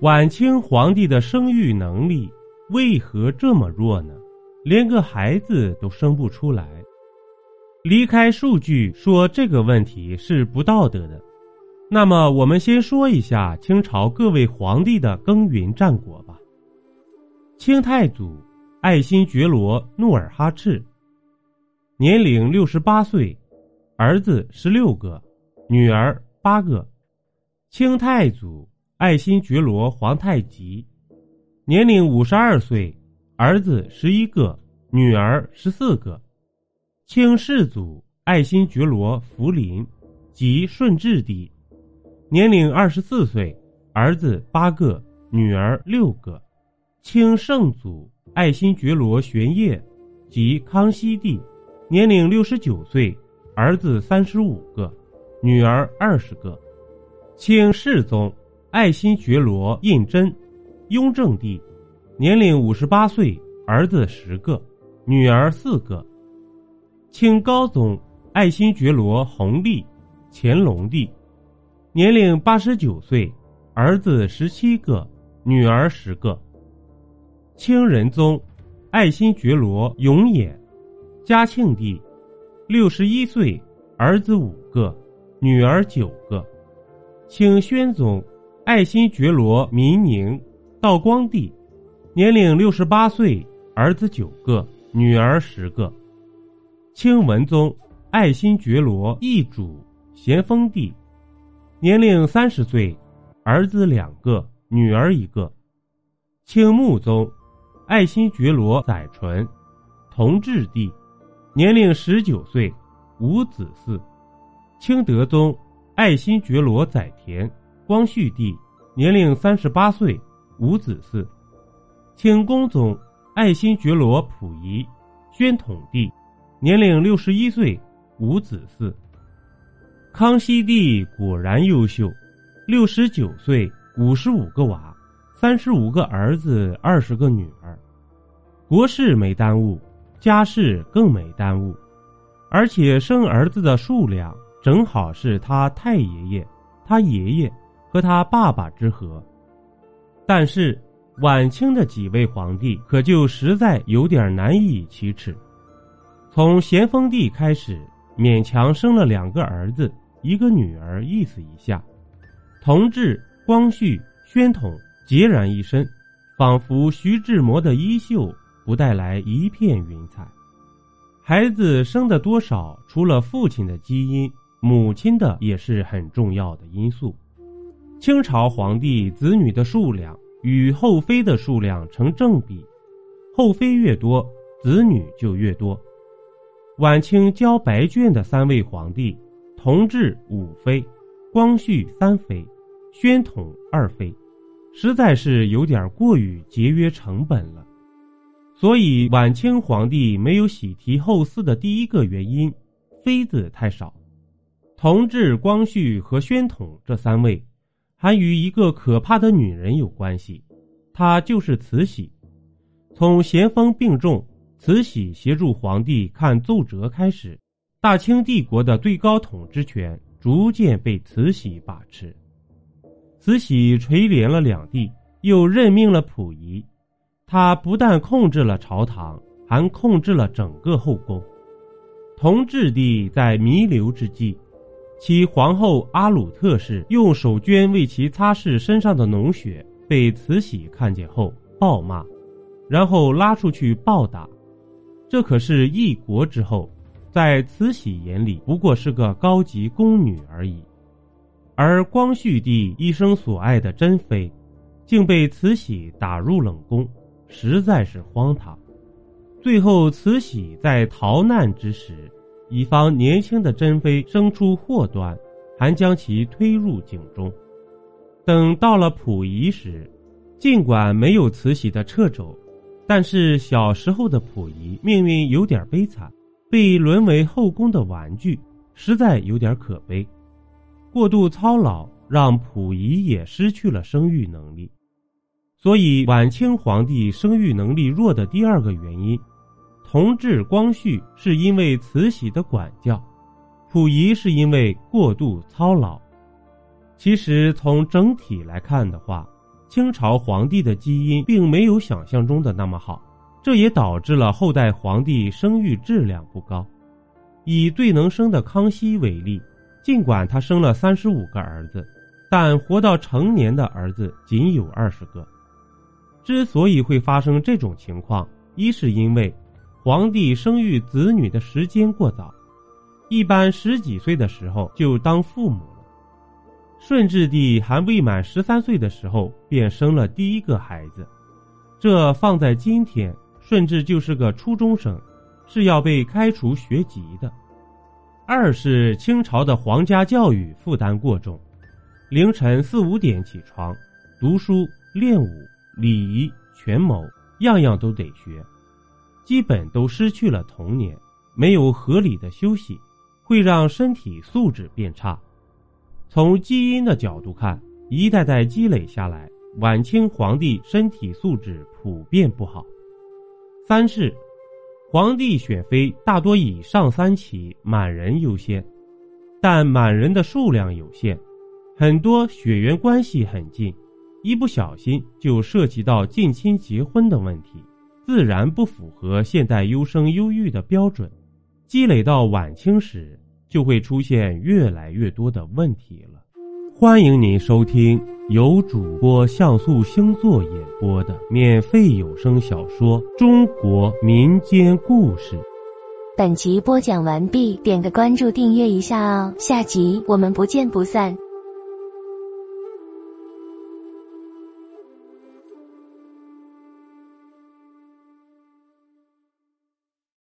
晚清皇帝的生育能力为何这么弱呢？连个孩子都生不出来。离开数据说这个问题是不道德的。那么，我们先说一下清朝各位皇帝的耕耘战果吧。清太祖爱新觉罗·努尔哈赤，年龄六十八岁，儿子十六个，女儿八个。清太祖爱新觉罗·皇太极，年龄五十二岁，儿子十一个，女儿十四个。清世祖爱新觉罗·福临，即顺治帝，年龄二十四岁，儿子八个，女儿六个。清圣祖爱新觉罗·玄烨，即康熙帝，年龄六十九岁，儿子三十五个，女儿二十个。清世宗爱新觉罗·胤禛，雍正帝，年龄五十八岁，儿子十个，女儿四个。清高宗爱新觉罗弘历，乾隆帝，年龄八十九岁，儿子十七个，女儿十个。清仁宗爱新觉罗永琰，嘉庆帝，六十一岁，儿子五个，女儿九个。清宣宗爱新觉罗弥宁，道光帝，年龄六十八岁，儿子九个，女儿十个。清文宗爱新觉罗奕主咸丰帝，年龄三十岁，儿子两个，女儿一个。清穆宗爱新觉罗载淳，同治帝，年龄十九岁，无子嗣。清德宗爱新觉罗载湉，光绪帝，年龄三十八岁，无子嗣。清恭总爱新觉罗溥仪，宣统帝。年龄六十一岁，无子嗣。康熙帝果然优秀，六十九岁，五十五个娃，三十五个儿子，二十个女儿。国事没耽误，家事更没耽误，而且生儿子的数量正好是他太爷爷、他爷爷和他爸爸之和。但是晚清的几位皇帝可就实在有点难以启齿。从咸丰帝开始，勉强生了两个儿子，一个女儿，意思一下。同治、光绪、宣统孑然一身，仿佛徐志摩的衣袖不带来一片云彩。孩子生的多少，除了父亲的基因，母亲的也是很重要的因素。清朝皇帝子女的数量与后妃的数量成正比，后妃越多，子女就越多。晚清交白卷的三位皇帝，同治五妃，光绪三妃，宣统二妃，实在是有点过于节约成本了。所以晚清皇帝没有喜提后嗣的第一个原因，妃子太少。同治、光绪和宣统这三位，还与一个可怕的女人有关系，她就是慈禧。从咸丰病重。慈禧协助皇帝看奏折开始，大清帝国的最高统治权逐渐被慈禧把持。慈禧垂帘了两帝，又任命了溥仪，他不但控制了朝堂，还控制了整个后宫。同治帝在弥留之际，其皇后阿鲁特氏用手绢为其擦拭身上的脓血，被慈禧看见后暴骂，然后拉出去暴打。这可是一国之后，在慈禧眼里不过是个高级宫女而已，而光绪帝一生所爱的珍妃，竟被慈禧打入冷宫，实在是荒唐。最后，慈禧在逃难之时，以防年轻的珍妃生出祸端，还将其推入井中。等到了溥仪时，尽管没有慈禧的掣肘。但是小时候的溥仪命运有点悲惨，被沦为后宫的玩具，实在有点可悲。过度操劳让溥仪也失去了生育能力，所以晚清皇帝生育能力弱的第二个原因，同治、光绪是因为慈禧的管教，溥仪是因为过度操劳。其实从整体来看的话，清朝皇帝的基因并没有想象中的那么好，这也导致了后代皇帝生育质量不高。以最能生的康熙为例，尽管他生了三十五个儿子，但活到成年的儿子仅有二十个。之所以会发生这种情况，一是因为皇帝生育子女的时间过早，一般十几岁的时候就当父母了。顺治帝还未满十三岁的时候便生了第一个孩子，这放在今天，顺治就是个初中生。是要被开除学籍的。二是清朝的皇家教育负担过重，凌晨四五点起床，读书、练武、礼仪、权谋，样样都得学，基本都失去了童年，没有合理的休息，会让身体素质变差。从基因的角度看，一代代积累下来，晚清皇帝身体素质普遍不好。三是。皇帝选妃大多以上三旗满人优先，但满人的数量有限，很多血缘关系很近，一不小心就涉及到近亲结婚的问题，自然不符合现代优生优育的标准。积累到晚清时，就会出现越来越多的问题了。欢迎您收听由主播像素星座演播的免费有声小说《中国民间故事》。本集播讲完毕，点个关注，订阅一下哦，下集我们不见不散。